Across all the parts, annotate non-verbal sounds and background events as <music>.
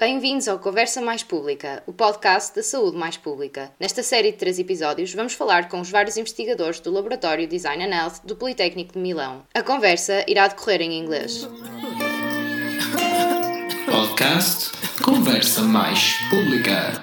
Bem-vindos ao Conversa Mais Pública, o podcast da saúde mais pública. Nesta série de três episódios, vamos falar com os vários investigadores do Laboratório Design and Health do Politécnico de Milão. A conversa irá decorrer em inglês. Podcast Conversa Mais Pública.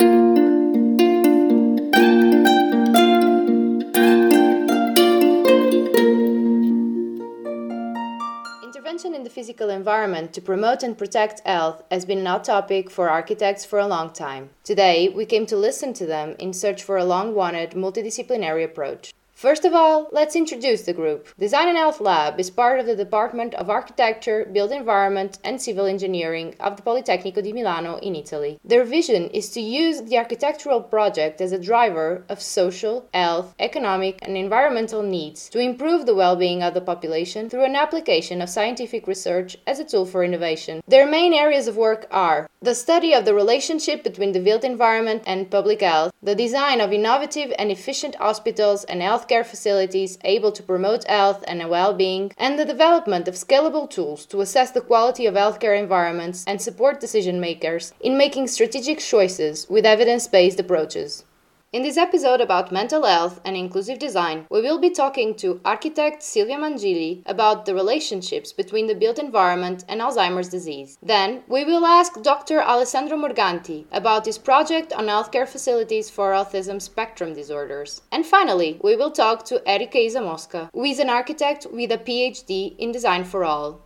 In the physical environment to promote and protect health has been a hot topic for architects for a long time. Today, we came to listen to them in search for a long wanted multidisciplinary approach. First of all, let's introduce the group. Design and Health Lab is part of the Department of Architecture, Built Environment, and Civil Engineering of the Politecnico di Milano in Italy. Their vision is to use the architectural project as a driver of social, health, economic, and environmental needs to improve the well being of the population through an application of scientific research as a tool for innovation. Their main areas of work are the study of the relationship between the built environment and public health, the design of innovative and efficient hospitals and healthcare facilities able to promote health and well being, and the development of scalable tools to assess the quality of healthcare environments and support decision makers in making strategic choices with evidence based approaches. In this episode about mental health and inclusive design, we will be talking to architect Silvia Mangili about the relationships between the built environment and Alzheimer's disease. Then, we will ask Dr. Alessandro Morganti about his project on healthcare facilities for autism spectrum disorders. And finally, we will talk to Erika Isa Mosca, who is an architect with a PhD in design for all.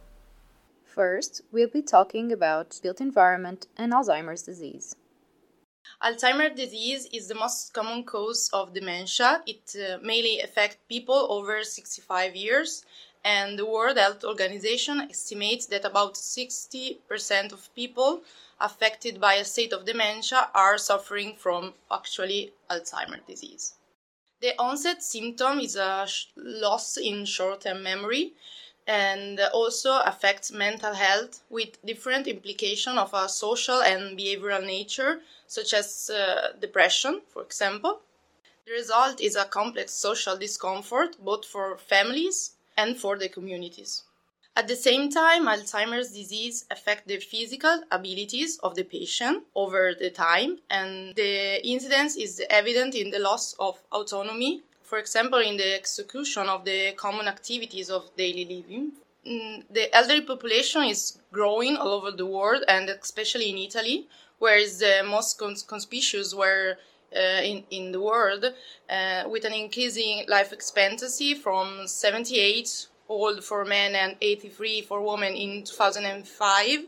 First, we'll be talking about built environment and Alzheimer's disease. Alzheimer's disease is the most common cause of dementia. It uh, mainly affects people over 65 years, and the World Health Organization estimates that about 60% of people affected by a state of dementia are suffering from actually Alzheimer's disease. The onset symptom is a loss in short-term memory and also affects mental health with different implications of a social and behavioral nature such as uh, depression for example the result is a complex social discomfort both for families and for the communities at the same time alzheimer's disease affects the physical abilities of the patient over the time and the incidence is evident in the loss of autonomy for example, in the execution of the common activities of daily living. Mm, the elderly population is growing all over the world and especially in Italy, where is the most cons- conspicuous were uh, in, in the world, uh, with an increasing life expectancy from 78 old for men and 83 for women in 2005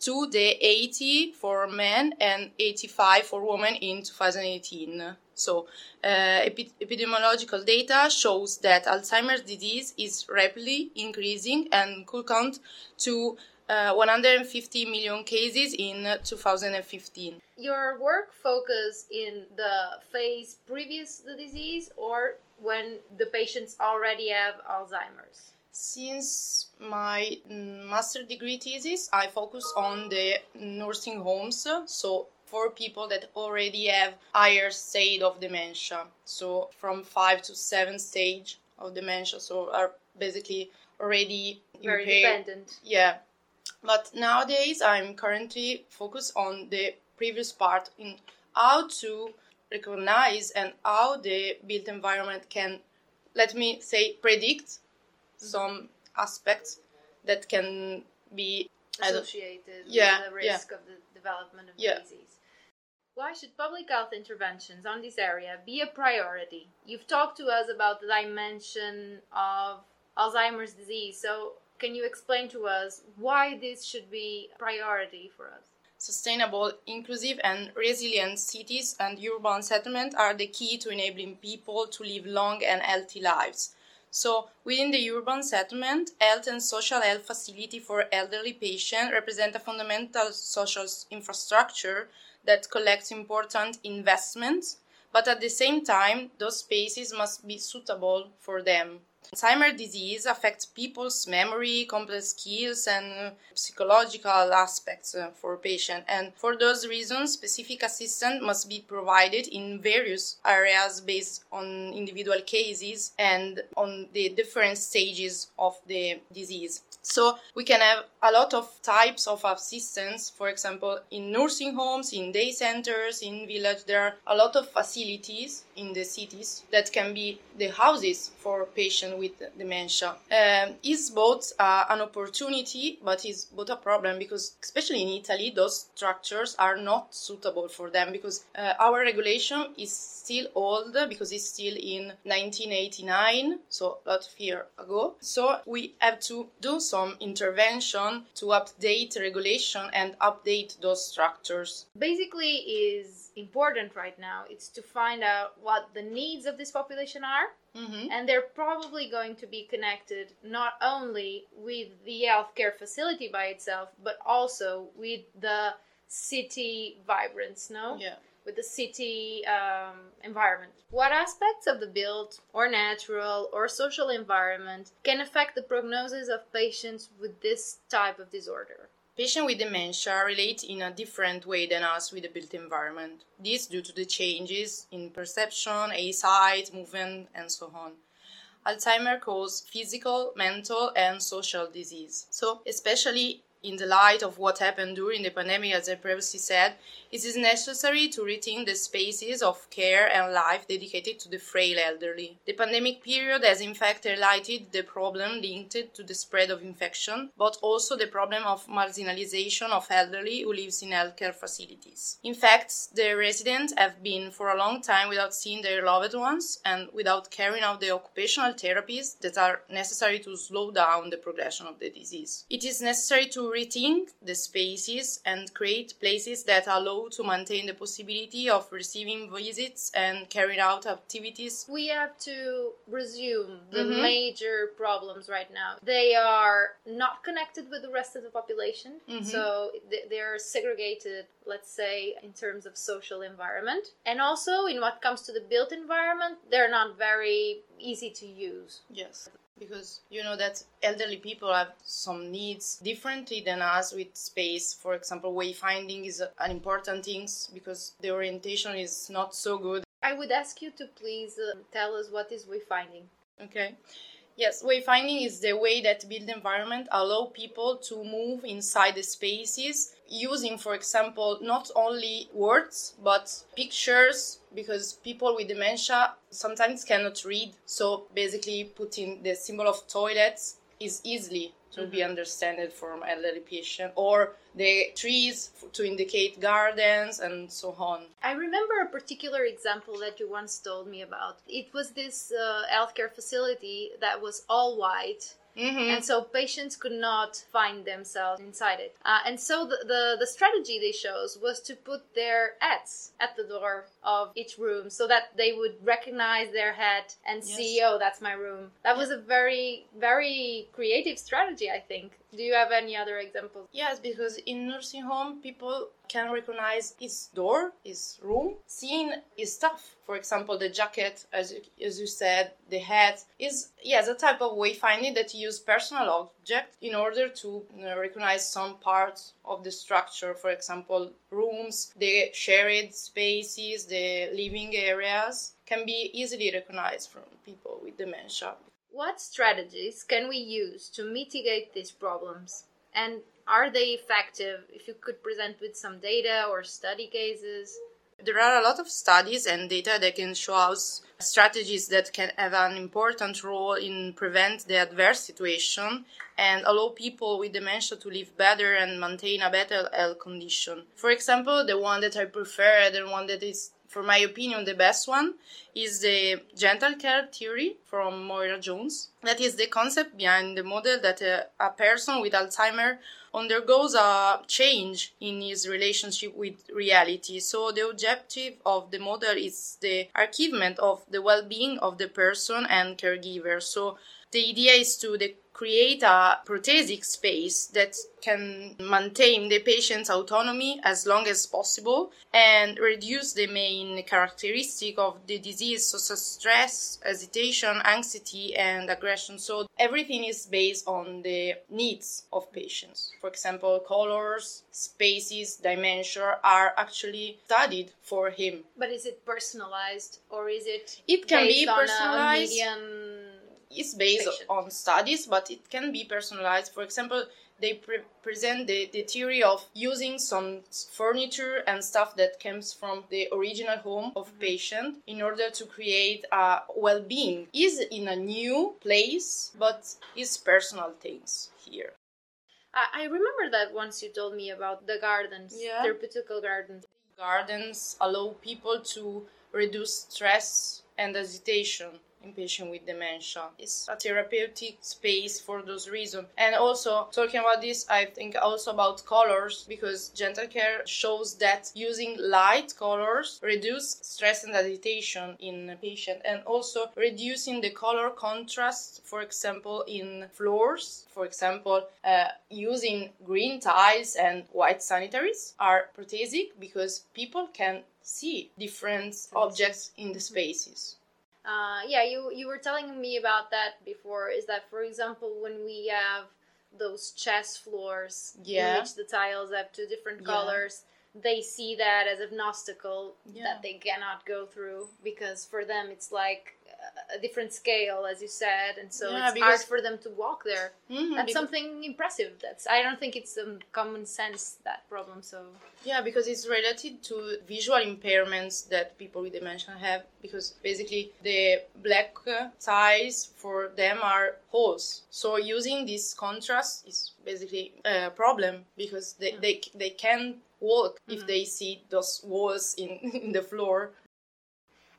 to the 80 for men and 85 for women in 2018. So, uh, epi- epidemiological data shows that Alzheimer's disease is rapidly increasing and could count to uh, 150 million cases in 2015. Your work focus in the phase previous to the disease or when the patients already have Alzheimer's? Since my master degree thesis, I focus on the nursing homes, so for people that already have higher state of dementia, so from five to seven stage of dementia, so are basically already Very impaired. dependent. Yeah, but nowadays I'm currently focused on the previous part in how to recognize and how the built environment can, let me say, predict mm-hmm. some aspects that can be associated Yeah, with the yeah. risk of the development of Yeah. the disease. Why should public health interventions on this area be a priority? You've talked to us about the dimension of Alzheimer's disease, so can you explain to us why this should be a priority for us? Sustainable, inclusive, and resilient cities and urban settlement are the key to enabling people to live long and healthy lives. So, within the urban settlement, health and social health facility for elderly patients represent a fundamental social infrastructure that collects important investments, but at the same time, those spaces must be suitable for them. Alzheimer's disease affects people's memory, complex skills, and psychological aspects uh, for patient. And for those reasons, specific assistance must be provided in various areas based on individual cases and on the different stages of the disease. So we can have a lot of types of assistance. For example, in nursing homes, in day centers, in village, there are a lot of facilities in the cities that can be the houses for patients with dementia. Um, is both uh, an opportunity, but is both a problem because, especially in Italy, those structures are not suitable for them because uh, our regulation is still old because it's still in 1989, so a lot of years ago. So we have to do some intervention to update regulation and update those structures. Basically, is important right now. It's to find out what the needs of this population are. Mm-hmm. And they're probably going to be connected not only with the healthcare facility by itself, but also with the city vibrance, no? Yeah. with the city um, environment. What aspects of the built or natural or social environment can affect the prognosis of patients with this type of disorder? Patients with dementia relate in a different way than us with the built environment. This due to the changes in perception, eyesight, movement, and so on. Alzheimer causes physical, mental, and social disease. So, especially in the light of what happened during the pandemic, as I previously said, it is necessary to rethink the spaces of care and life dedicated to the frail elderly. The pandemic period has in fact highlighted the problem linked to the spread of infection, but also the problem of marginalization of elderly who lives in healthcare facilities. In fact, the residents have been for a long time without seeing their loved ones and without carrying out the occupational therapies that are necessary to slow down the progression of the disease. It is necessary to rethink the spaces and create places that allow to maintain the possibility of receiving visits and carrying out activities. We have to resume the Mhm. major problems right now. They are not connected with the rest of the population, Mhm. so they're segregated, let's say, in terms of social environment. And also, in what comes to the built environment, they're not very easy to use. Yes. Because you know that elderly people have some needs differently than us with space. For example, wayfinding is an important thing because the orientation is not so good. I would ask you to please uh, tell us what is wayfinding. Okay. Yes, wayfinding is the way that built environment allow people to move inside the spaces using, for example, not only words but pictures because people with dementia sometimes cannot read. So basically, putting the symbol of toilets is easily to be understood from elderly patient or the trees f- to indicate gardens and so on. I remember a particular example that you once told me about. It was this uh, healthcare facility that was all white. Mm-hmm. And so patients could not find themselves inside it. Uh, and so the, the, the strategy they chose was to put their hats at the door of each room so that they would recognize their head and see, oh, that's my room. That was a very, very creative strategy, I think. Do you have any other examples? Yes, because in nursing home, people can recognize his door, his room, seeing his stuff. For example, the jacket, as you, as you said, the hat is yes a type of wayfinding that you use personal object in order to recognize some parts of the structure. For example, rooms, the shared spaces, the living areas can be easily recognized from people with dementia. What strategies can we use to mitigate these problems? And are they effective? If you could present with some data or study cases. There are a lot of studies and data that can show us strategies that can have an important role in prevent the adverse situation and allow people with dementia to live better and maintain a better health condition. For example, the one that I prefer, the one that is for my opinion, the best one is the gentle care theory from Moyra Jones. That is the concept behind the model that a, a person with Alzheimer undergoes a change in his relationship with reality. So the objective of the model is the achievement of the well-being of the person and caregiver. So the idea is to the create a prothetic space that can maintain the patient's autonomy as long as possible and reduce the main characteristic of the disease such as stress hesitation anxiety and aggression. So everything is based on the needs of patients. For example colors spaces dimension are actually studied for him. But is it personalized or is it it can be on personalized it's based patient? on studies, but it can be personalized. For example, they pre- present the, the theory of using some furniture and stuff that comes from the original home of mm-hmm. patient in order to create a well-being. Is in a new place, but is personal things here. I, I remember that once you told me about the gardens, Yeah. therapeutical gardens. Gardens allow people to reduce stress and hesitation in patients with dementia. It's a therapeutic space for those reasons. And also, talking about this, I think also about colors because gentle care shows that using light colors reduce stress and agitation in a patient and also reducing the color contrast, for example, in floors. For example, uh, using green tiles and white sanitaries are prothetic because people can see different objects in the spaces. Uh, yeah, you you were telling me about that before. Is that, for example, when we have those chess floors Yeah. in which the tiles have two different Yeah. colors, they see that as obstacle Yeah. that they cannot go through because for them it's like a- different scale, as you said, and so Yeah, it's because- hard for them to walk there. Mhm, That's because- something impressive. That's I don't think it's um, common sense that problem. So Yeah, because it's related to visual impairments that people with dementia have. Because basically, the black ties for them are holes. So using this contrast is basically a problem because they they, they can walk if they see those walls in, <laughs> in the floor.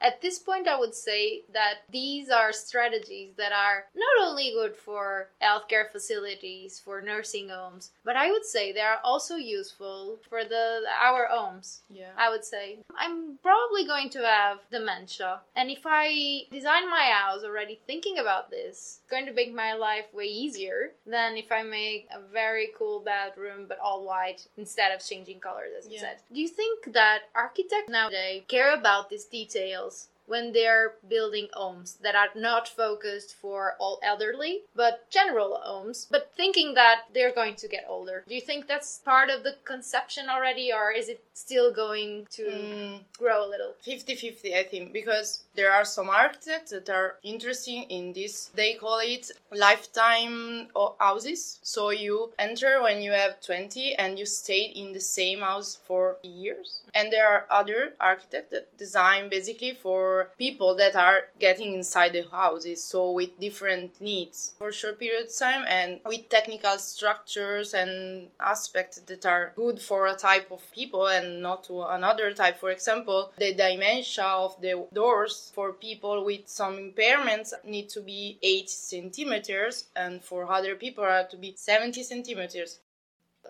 At this point, I would say that these are strategies that are not only good for healthcare facilities, for nursing homes, but I would say they are also useful for the our homes. Yeah. I would say I'm probably going to have dementia, and if I design my house already thinking about this, it's going to make my life way easier than if I make a very cool bedroom but all white instead of changing colors, as you Yeah. said. Do you think that architects nowadays care about these details? When they're building homes that are not focused for all elderly, but general homes, but thinking that they're going to get older. Do you think that's part of the conception already, or is it still going to Mm, grow a little? 50-50 i think because there are some architects that are interesting in this they call it lifetime houses so you enter when you have 20 and you stay in the same house for years and there are other architects that design basically for people that are getting inside the houses so with different needs. For short periods of time and with technical structures and aspects that are good for a type of people and not to another type. For example the dimension of the doors for people with some impairments need to be 8 centimeters and for other people are to be 70 centimeters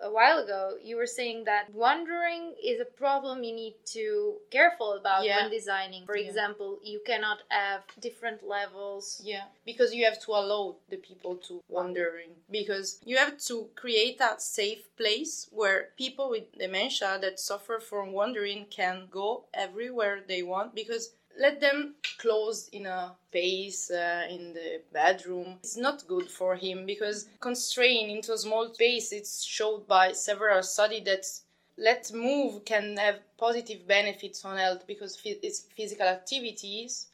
A while ago, you were saying that wandering is a problem you need to careful about Yeah. when designing. For Yeah. example, you cannot have different levels. Yeah, because you have to allow the people to wandering. Because you have to create a safe place where people with dementia that suffer from wandering can go everywhere they want. Because let them closed in a space uh, in the bedroom it's not good for him because constrained into a small space it's showed by several studies that let move can have positive benefits on health because it's physical activities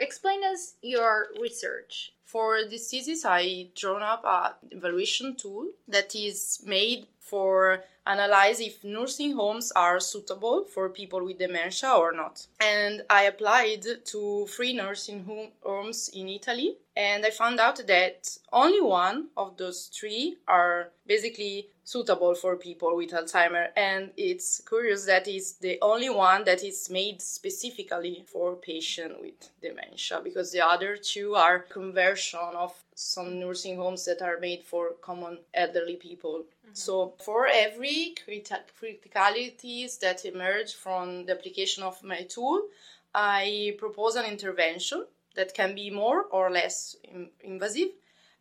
Explain us your research. for this thesis, I drawn up a evaluation tool that is made for analyze if nursing homes are suitable for people with dementia or not. And I applied to three nursing home- homes in Italy, and I found out that only one of those three are basically suitable for people with Alzheimer. And it's curious that it's the only one that is made specifically for patient with dementia, because the other two are conversion of some nursing homes that are made for common elderly people. Mm-hmm. So for every criti- criticalities that emerge from the application of my tool, I propose an intervention that can be more or less in- invasive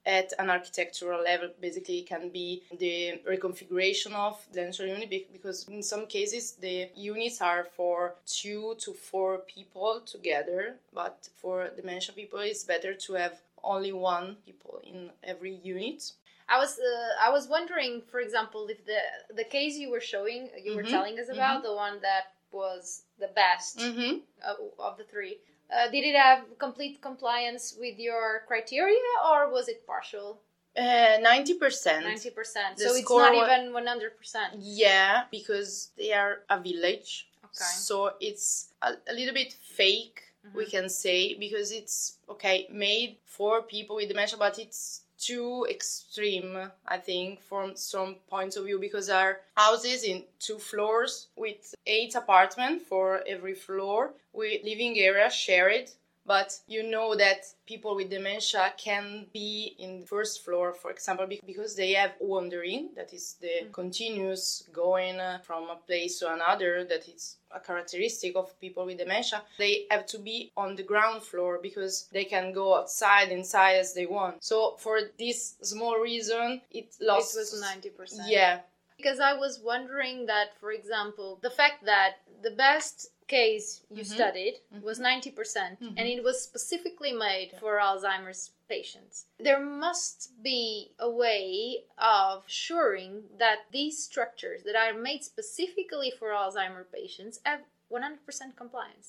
at an architectural level. Basically, it can be the reconfiguration of the dental unit because in some cases the units are for two to four people together, but for dementia people, it's better to have only one people in every unit. I was uh, I was wondering, for example, if the the case you were showing, you were mm-hmm. telling us about mm-hmm. the one that was the best mm-hmm. of, of, the three. Uh, did it have complete compliance with your criteria, or was it partial? Uh, ninety percent. Ninety percent. So it's not even one hundred percent. Yeah, because they are a village. Okay. So it's a, a little bit fake, mm-hmm. we can say, because it's okay made for people with dementia, but it's too extreme, I think, from some points of view because our houses in two floors with eight apartments for every floor, with living area shared but you know that people with dementia can be in the first floor for example because they have wandering that is the mm. continuous going uh, from a place to another that is a characteristic of people with dementia. They have to be on the ground floor because they can go outside inside as they want. So for this small reason it lost it was 90% yeah. Because i was wondering that for example the fact that the best case you mm-hmm. studied mm-hmm. was 90% mm hmm and it was specifically made for Alzheimer's patients. There must be a way of assuring that these structures that are made specifically for Alzheimer patients have 100% compliance.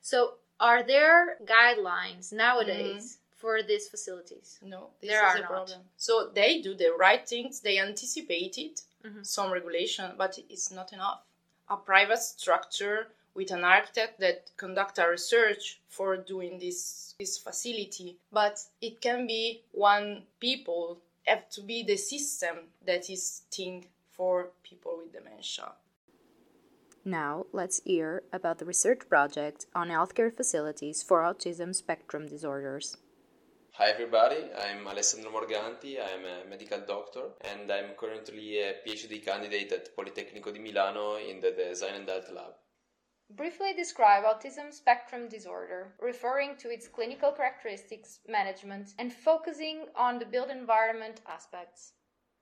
So, are there guidelines nowadays? Mm-hmm for these facilities? No, there are a problem. So they do the right things. They anticipated mm-hmm. some regulation, but it's not enough. A private structure with an architect that conduct a research for doing this this facility. But it can be one people have to be the system that is think for people with dementia. Now let's hear about the research project on healthcare facilities for autism spectrum disorders. Hi everybody, I'm Alessandro Morganti, I'm a medical doctor and I'm currently a PhD candidate at Politecnico di Milano in the Design and Health Lab. Briefly describe autism spectrum disorder, referring to its clinical characteristics, management, and focusing on the built environment aspects.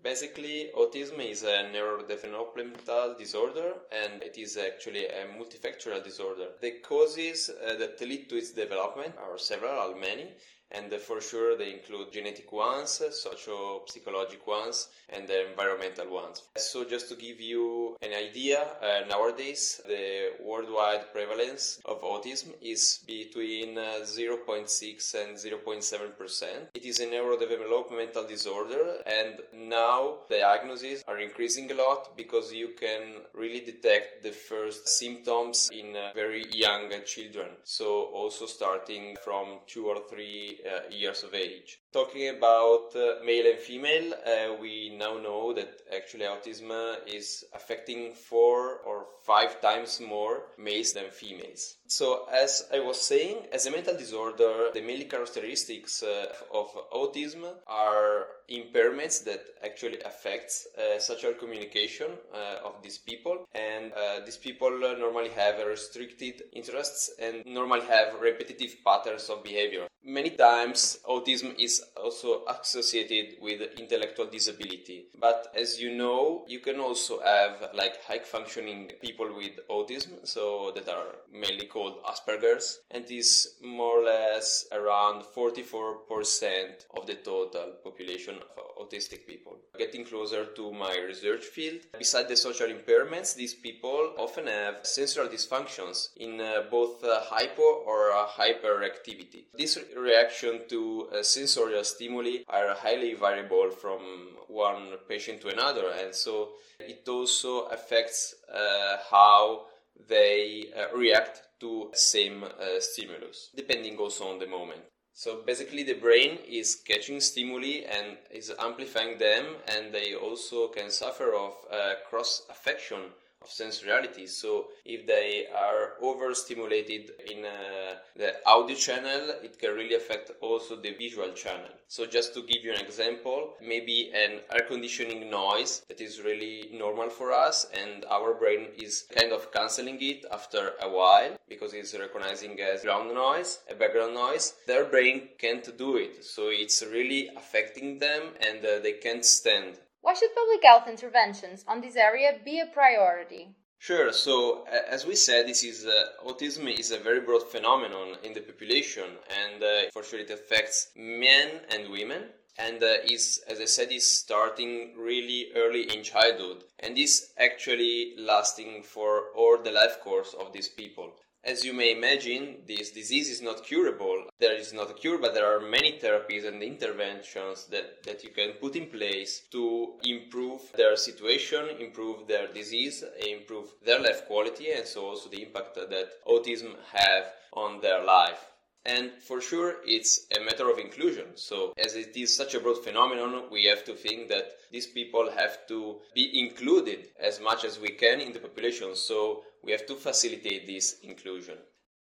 Basically, autism is a neurodevelopmental disorder and it is actually a multifactorial disorder. The causes uh, that lead to its development are several, many, and for sure they include genetic ones, socio-psychological ones, and the environmental ones. So just to give you an idea, uh, nowadays the worldwide prevalence of autism is between uh, 0.6 and 0.7 percent. It is a neurodevelopmental disorder, and now diagnoses are increasing a lot because you can really detect the first symptoms in uh, very young children. So also starting from two or three uh, Uh, years of age. Talking about uh, male and female, uh, we now know that actually autism is affecting four or five times more males than females. So, as I was saying, as a mental disorder, the main characteristics uh, of autism are impairments that actually affects uh, social communication uh, of these people and uh, these people normally have restricted interests and normally have repetitive patterns of behavior many times autism is also associated with intellectual disability. But as you know you can also have like high functioning people with autism so that are mainly called asperger's and is more or less around 44% of the total population of autistic people. Getting closer to my research field besides the social impairments these people often have sensory dysfunctions in uh, both uh, hypo or uh, hyperactivity. This reaction to uh, sensorial stimuli are highly variable from one patient to another, and so it also affects uh, how they uh, react to the same uh, stimulus, depending also on the moment. So basically, the brain is catching stimuli and is amplifying them, and they also can suffer of uh, cross affection of sensoriality. So if they are overstimulated in uh, the audio channel, it can really affect also the visual channel. So just to give you an example, maybe an air conditioning noise that is really normal for us and our brain is kind of canceling it after a while because it's recognizing as ground noise, a background noise. Their brain can't do it. So it's really affecting them and uh, they can't stand why should public health interventions on this area be a priority? Sure. So, as we said, this is uh, autism is a very broad phenomenon in the population, and uh, for sure it affects men and women. And uh, is, as I said, is starting really early in childhood, and is actually lasting for all the life course of these people. As you may imagine, this disease is not curable. There is not a cure, but there are many therapies and interventions that, that you can put in place to improve their situation, improve their disease, improve their life quality, and so also the impact that autism have on their life. And for sure, it's a matter of inclusion. So, as it is such a broad phenomenon, we have to think that these people have to be included as much as we can in the population. So, we have to facilitate this inclusion.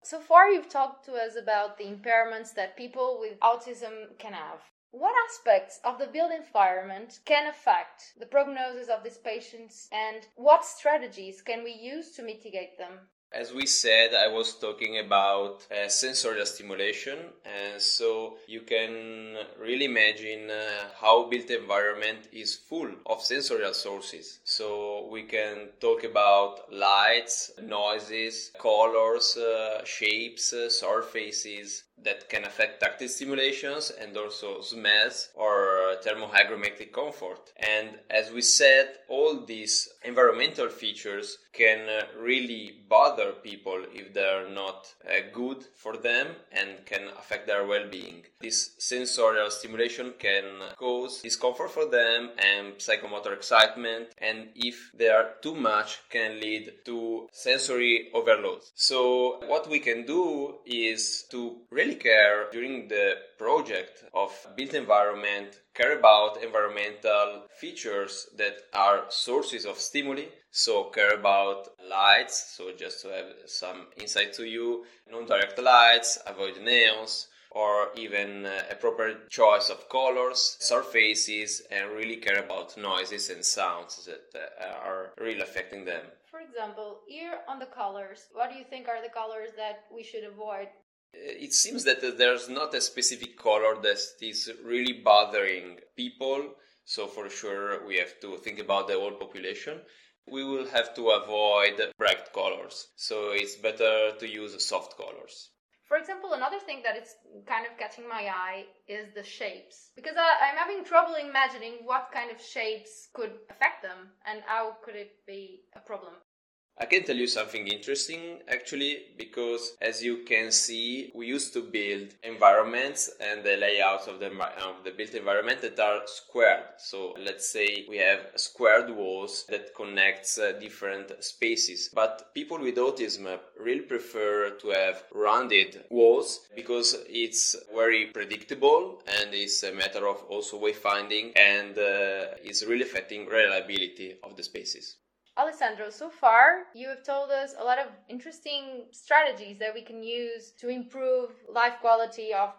So far, you've talked to us about the impairments that people with autism can have. What aspects of the built environment can affect the prognosis of these patients, and what strategies can we use to mitigate them? As we said, I was talking about uh, sensorial stimulation, and so you can really imagine uh, how built environment is full of sensorial sources. So we can talk about lights, noises, colors, uh, shapes, uh, surfaces, that can affect tactile stimulations and also smells or thermohygrometric comfort. And as we said, all these environmental features can uh, really bother people if they're not uh, good for them and can affect their well-being. This sensorial stimulation can cause discomfort for them and psychomotor excitement and if they are too much can lead to sensory overload. So what we can do is to really really care during the project of built environment, care about environmental features that are sources of stimuli. So care about lights. So just to have some insight to you, non-direct lights, avoid neons, or even uh, a proper choice of colors, surfaces, and really care about noises and sounds that uh, are really affecting them. For example, here on the colors, what do you think are the colors that we should avoid it seems that there's not a specific color that is really bothering people. So for sure, we have to think about the whole population. We will have to avoid bright colors. So it's better to use soft colors. For example, another thing that is kind of catching my eye is the shapes. Because I, am having trouble imagining what kind of shapes could affect them and how could it be a problem. I can tell you something interesting actually, because as you can see, we used to build environments and the layouts of the, of the built environment that are squared. So let's say we have squared walls that connects uh, different spaces. But people with autism really prefer to have rounded walls because it's very predictable and it's a matter of also wayfinding and uh, it's really affecting reliability of the spaces. Alessandro, so far you have told us a lot of interesting strategies that we can use to improve life quality of,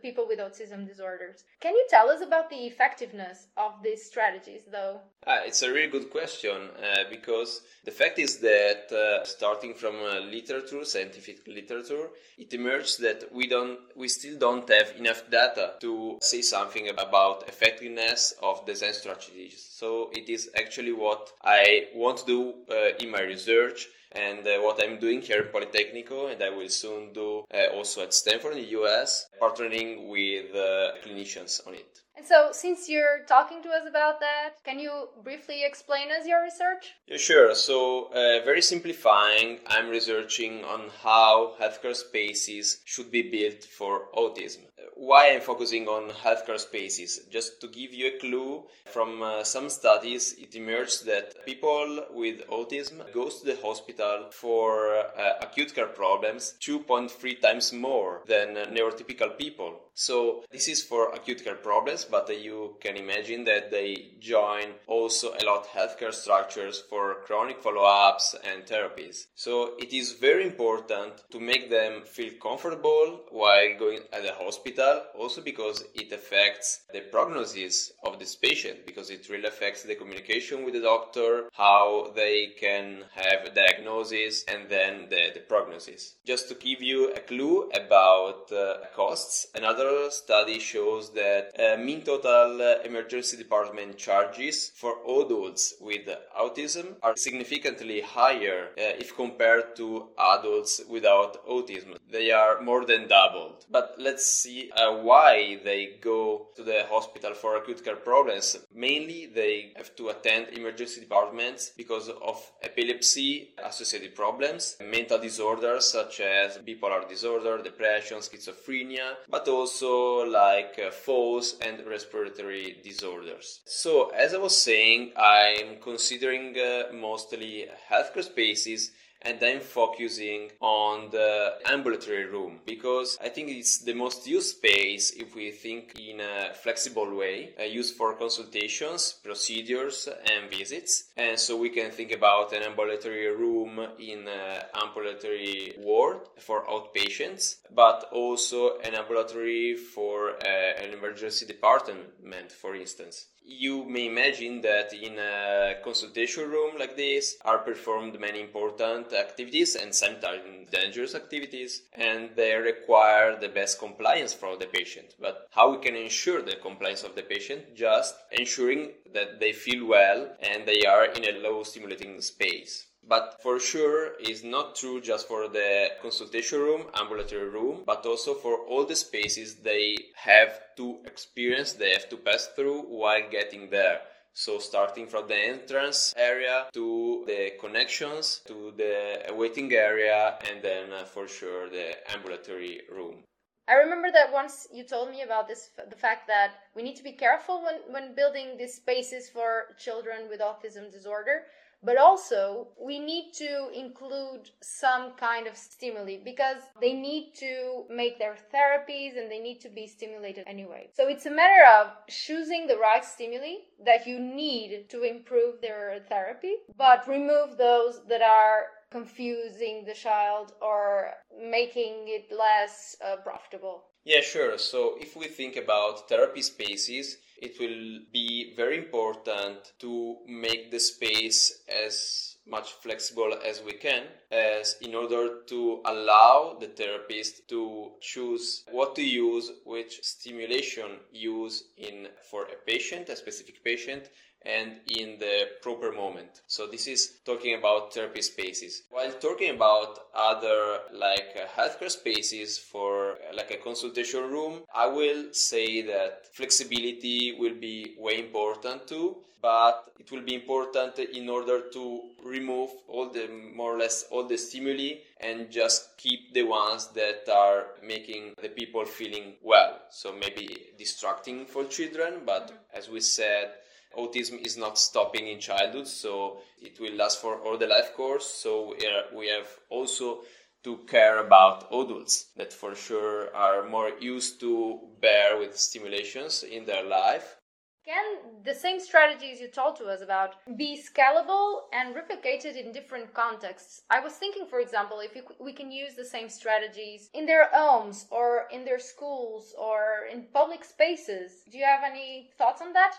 people with autism disorders. Can you tell us about the effectiveness of these strategies, though? Uh, it's a really good question uh, because the fact is that uh, starting from uh, literature, scientific literature, it emerged that we don't, we still don't have enough data to say something about effectiveness of design strategies. So it is actually what I want to do uh, in my research and uh, what I'm doing here in Politecnico, and I will soon do uh, also at Stanford in the US, partnering with uh, clinicians on it. So, since you're talking to us about that, can you briefly explain us your research? Yeah, sure. So, uh, very simplifying, I'm researching on how healthcare spaces should be built for autism. Why I'm focusing on healthcare spaces. Just to give you a clue, from uh, some studies, it emerged that people with autism goes to the hospital for uh, acute care problems 2.3 times more than uh, neurotypical people. So this is for acute care problems, but you can imagine that they join also a lot healthcare structures for chronic follow-ups and therapies. So it is very important to make them feel comfortable while going at the hospital, also because it affects the prognosis of this patient, because it really affects the communication with the doctor, how they can have a diagnosis and then the, the prognosis. Just to give you a clue about uh, costs, another Another study shows that uh, mean total uh, emergency department charges for adults with autism are significantly higher uh, if compared to adults without autism. They are more than doubled. But let's see uh, why they go to the hospital for acute care problems. Mainly, they have to attend emergency departments because of epilepsy associated problems, mental disorders such as bipolar disorder, depression, schizophrenia, but also like uh, falls and respiratory disorders. So, as I was saying, I'm considering uh, mostly healthcare spaces and then focusing on the ambulatory room because I think it's the most used space if we think in a flexible way, uh, used for consultations, procedures, and visits. And so we can think about an ambulatory room in an ambulatory ward for outpatients, but also an ambulatory for uh, an emergency department, for instance you may imagine that in a consultation room like this are performed many important activities and sometimes dangerous activities and they require the best compliance from the patient. But how we can ensure the compliance of the patient? Just ensuring that they feel well and they are in a low stimulating space but for sure is not true just for the consultation room ambulatory room but also for all the spaces they have to experience they have to pass through while getting there. So starting from the entrance area to the connections to the waiting area and then uh, for sure the ambulatory room. I remember that once you told me about this the fact that we need to be careful when when building these spaces for children with autism disorder but also we need to include some kind of stimuli because they need to make their therapies and they need to be stimulated anyway. So it's a matter of choosing the right stimuli that you need to improve their therapy, but remove those that are confusing the child or making it less uh, profitable. Yeah, sure. So if we think about therapy spaces, it will be very important to make the space as much flexible as we can as in order to allow the therapist to choose what to use which stimulation use in for a patient a specific patient and in the proper moment. So this is talking about therapy spaces. While talking about other like uh, healthcare spaces for uh, like a consultation room, I will say that flexibility will be way important too, but it will be important in order to remove all the more or less all the stimuli and just keep the ones that are making the people feeling well. So maybe distracting for children, but as we said, autism is not stopping in childhood, so it will last for all the life course. So we, have also to care about adults that for sure are more used to bear with stimulations in their life. Can the same strategies you told to us about be scalable and replicated in different contexts? I was thinking, for example, if we can use the same strategies in their homes or in their schools or in public spaces. Do you have any thoughts on that?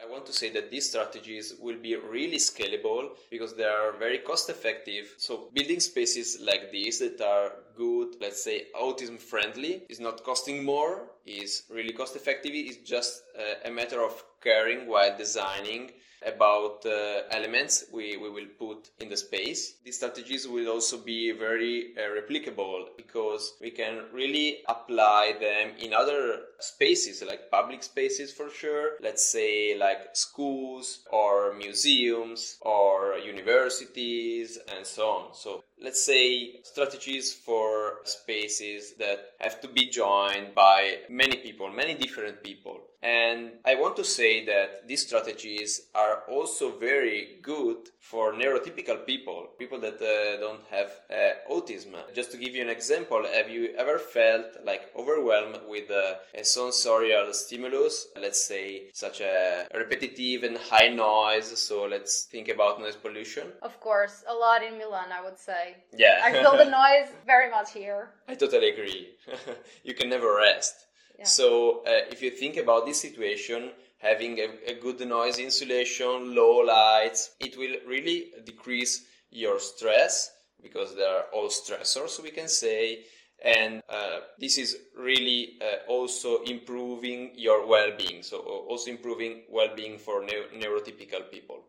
I want to say that these strategies will be really scalable because they are very cost effective. So building spaces like these that are good, let's say autism friendly, is not costing more, is really cost effective. It's just uh, a matter of caring while designing about uh, elements we, we will put in the space. These strategies will also be very uh, replicable because we can really apply them in other spaces like public spaces for sure. Let's say like schools or museums or universities and so on. So let's say strategies for spaces that have to be joined by many people, many different people. And I want to say that these strategies are also very good for neurotypical people, people that uh, don't have uh, autism. Just to give you an example, have you ever felt like overwhelmed with uh, a sensorial stimulus, let's say such a repetitive and high noise? So let's think about noise pollution. Of course, a lot in Milan, I would say. Yeah. I feel the <laughs> noise very much here. I totally agree. <laughs> you can never rest. So uh, if you think about this situation, having a, a, good noise insulation, low lights, it will really decrease your stress because they are all stressors, we can say. And uh, this is really uh, also improving your well-being. So also improving well-being for ne- neurotypical people.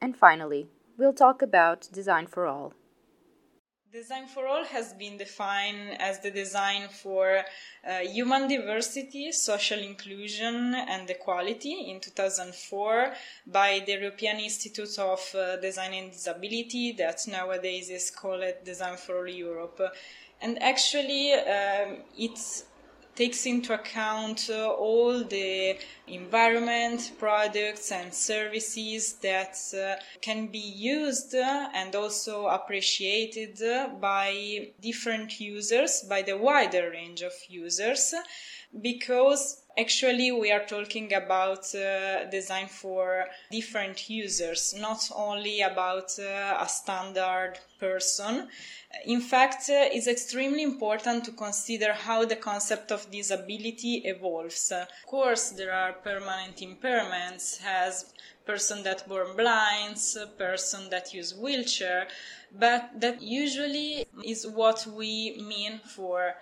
And finally, we'll talk about design for all. Design for All has been defined as the design for uh, human diversity, social inclusion, and equality in 2004 by the European Institute of uh, Design and Disability, that nowadays is called Design for All Europe. And actually, um, it's takes into account uh, all the environment, products, and services that uh, can be used uh, and also appreciated by different users, by the wider range of users, because Actually, we are talking about uh, design for different users, not only about uh, a standard person. In fact, uh, it's extremely important to consider how the concept of disability evolves. Of course, there are permanent impairments, as person that born blind, person that use wheelchair, but that usually is what we mean for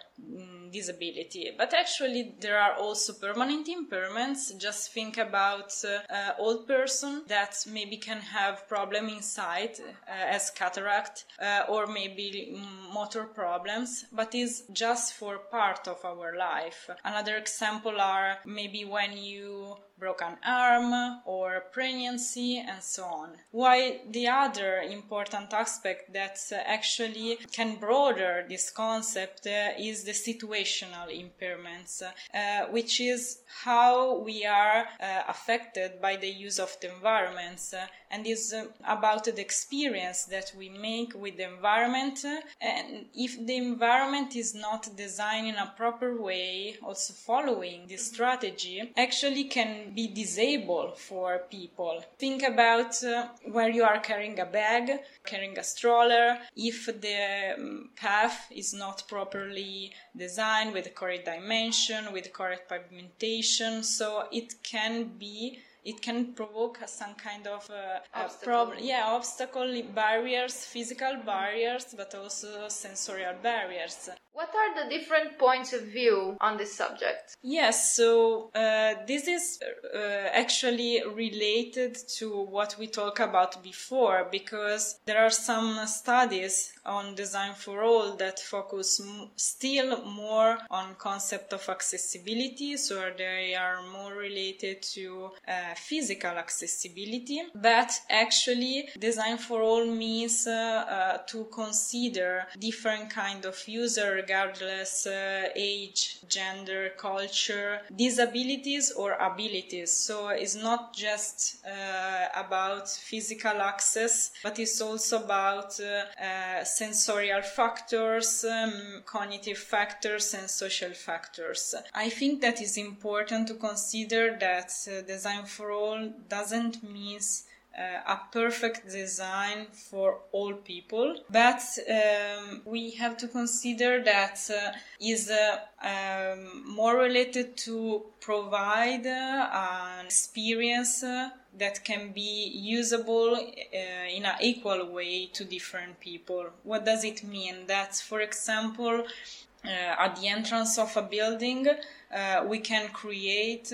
disability. But actually, there are also permanent impairments. Just think about uh, old person that maybe can have problem inside uh, as cataract uh, or maybe motor problems, but is just for part of our life. Another example are maybe when you broken arm or pregnancy and so on. While the other important aspect that uh, actually can broader this concept uh, is the situational impairments, uh, which is how we are uh, affected by the use of the environments uh, and is uh, about the experience that we make with the environment and if the environment is not designed in a proper way also following this strategy actually can be disabled for people. Think about uh, where you are carrying a bag carrying a stroller if the um, path is not properly designed with the correct dimension with the correct pavimentation so it can be it can provoke some kind of uh, problem yeah obstacle barriers physical barriers but also sensorial barriers what are the different points of view on this subject? Yes, so uh, this is uh, actually related to what we talked about before because there are some studies on design for all that focus still more on concept of accessibility, so they are more related to uh, physical accessibility. But actually, design for all means uh, uh, to consider different kind of user regardless uh, age, gender, culture, disabilities or abilities. So it's not just uh, about physical access, but it's also about uh, uh sensorial factors, um, cognitive factors, and social factors. I think that is important to consider that uh, design for all doesn't mean uh, a perfect design for all people. But um, we have to consider that uh, is uh, um, more related to provide uh, an experience uh, that can be usable uh, in an equal way to different people. What does it mean? That for example at the entrance of a building we can create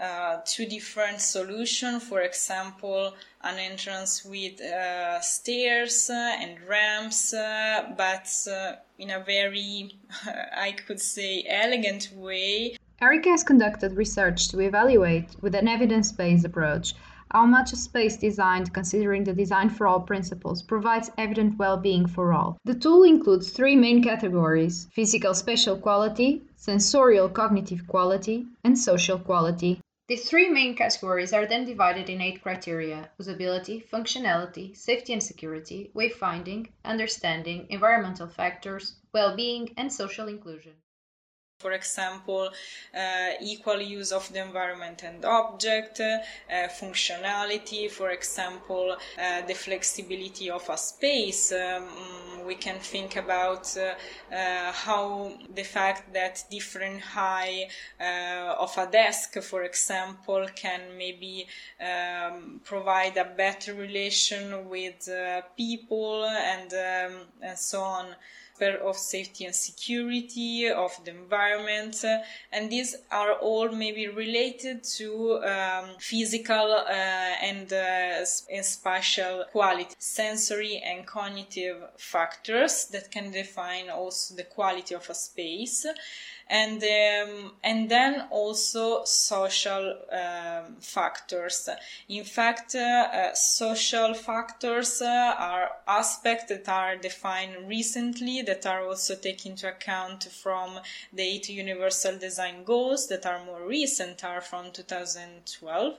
uh, two different solutions. For example, an entrance with uh, stairs uh, and ramps, uh, but uh, in a very, <laughs> I could say, elegant way. Erica has conducted research to evaluate, with an evidence based approach, how much a space designed considering the design for all principles provides evident well-being for all. The tool includes three main categories: physical spatial quality, sensorial cognitive quality, and social quality. These three main categories are then divided in eight criteria usability, functionality, safety and security, wayfinding, understanding, environmental factors, well being, and social inclusion for example, uh, equal use of the environment and object, uh, functionality, for example, uh, the flexibility of a space. Um, we can think about uh, uh, how the fact that different height uh, of a desk, for example, can maybe um, provide a better relation with people and, um, and so on of safety and security, of the environment, uh, and these are all maybe related to um, physical uh, and, uh, and spatial quality, sensory and cognitive factors that can define also the quality of a space and um, and then also social um, factors. In fact, uh, uh, social factors uh, are aspects that are defined recently that are also taken into account from the eight universal design goals that are more recent, are from 2012.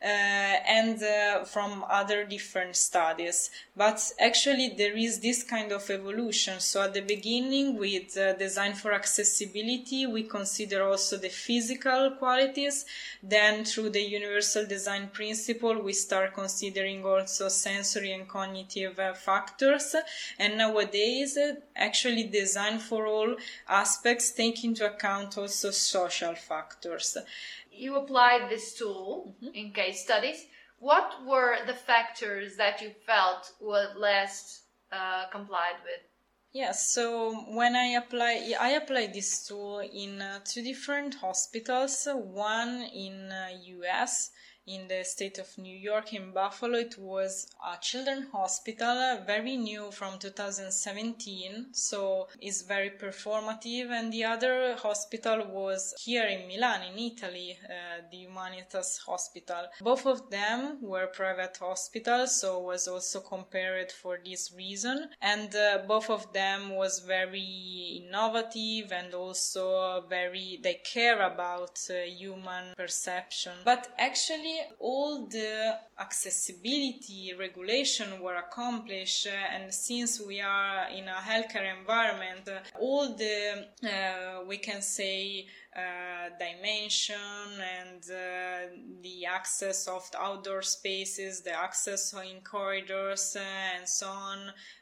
Uh, and uh, from other different studies. But actually, there is this kind of evolution. So, at the beginning, with uh, design for accessibility, we consider also the physical qualities. Then, through the universal design principle, we start considering also sensory and cognitive factors. And nowadays, actually, design for all aspects take into account also social factors you applied this tool mm-hmm. in case studies. What were the factors that you felt were less uh, complied with? Yes, so when I apply, I applied this tool in uh, two different hospitals. One in uh, US in the state of New York in Buffalo. It was a children's hospital, very new from 2017, so it's very performative. And the other hospital was here in Milan, in Italy, uh, the Humanitas Hospital. Both of them were private hospitals, so was also compared for this reason. And uh, both of them was very innovative and also very they care about uh, human perception. But actually all the accessibility regulation were accomplished and since we are in a healthcare environment all the uh, we can say uh, dimension and uh, the access of the outdoor spaces, the access in corridors, uh, and so on.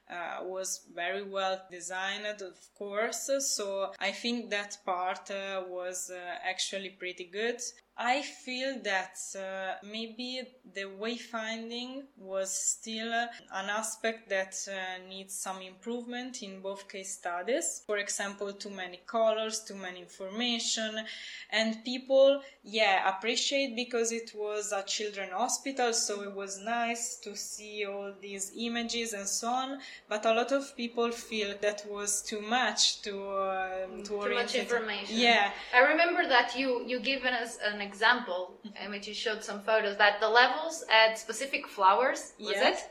Uh, was very well designed, of course. So I think that part uh, was actually pretty good. I feel that uh, maybe the wayfinding was still an aspect that uh, needs some improvement in both case studies. For example, too many colors, too many information, and people, yeah, appreciate because it was a children hospital, so it was nice to see all these images and so on. But a lot of people feel that was too much to uh, to too much information. Yeah, I remember that you you given us an example in which you showed some photos that the levels at specific flowers was yes. it?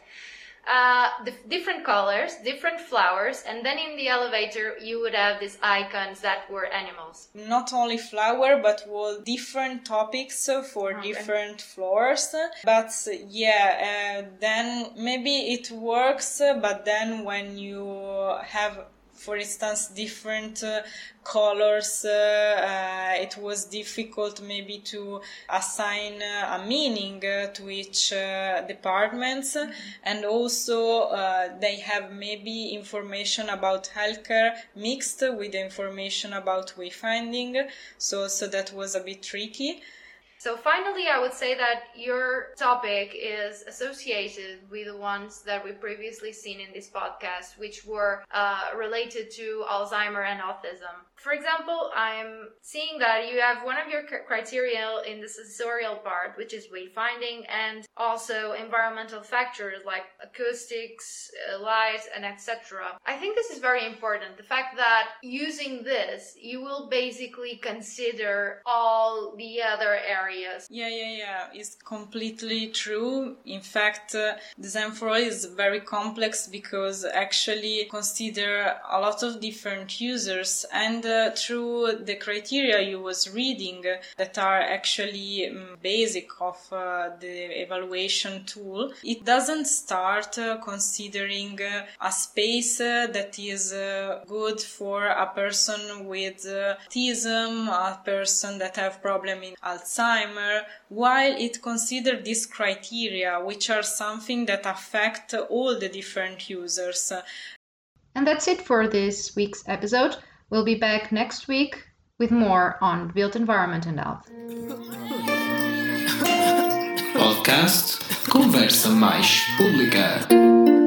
Uh, the different colors, different flowers, and then in the elevator you would have these icons that were animals. Not only flower, but all different topics for okay. different floors. But yeah, uh, then maybe it works, but then when you have for instance, different uh, colors, uh, uh, it was difficult maybe to assign uh, a meaning uh, to each uh, departments, mm-hmm. and also they have maybe information about healthcare mixed with information about wayfinding, so so that was a bit tricky. So finally, I would say that your topic is associated with the ones that we previously seen in this podcast, which were uh, related to Alzheimer and autism. For example, I'm seeing that you have one of your criteria in the sensorial part, which is wayfinding, and also environmental factors like acoustics, uh, light, and etc. I think this is very important. The fact that using this, you will basically consider all the other areas. Yeah, yeah, yeah. It's completely true. In fact, uh, design for all is very complex because actually consider a lot of different users and uh, through the criteria you was reading uh, that are actually um, basic of uh, the evaluation tool, it doesn't start uh, considering uh, a space that is good for a person with autism, a person that have problem in Alzheimer, while it consider these criteria, which are something that affect all the different users. And that's it for this week's episode. We'll be back next week with more on built environment and health. Podcast Conversa Mais Pública.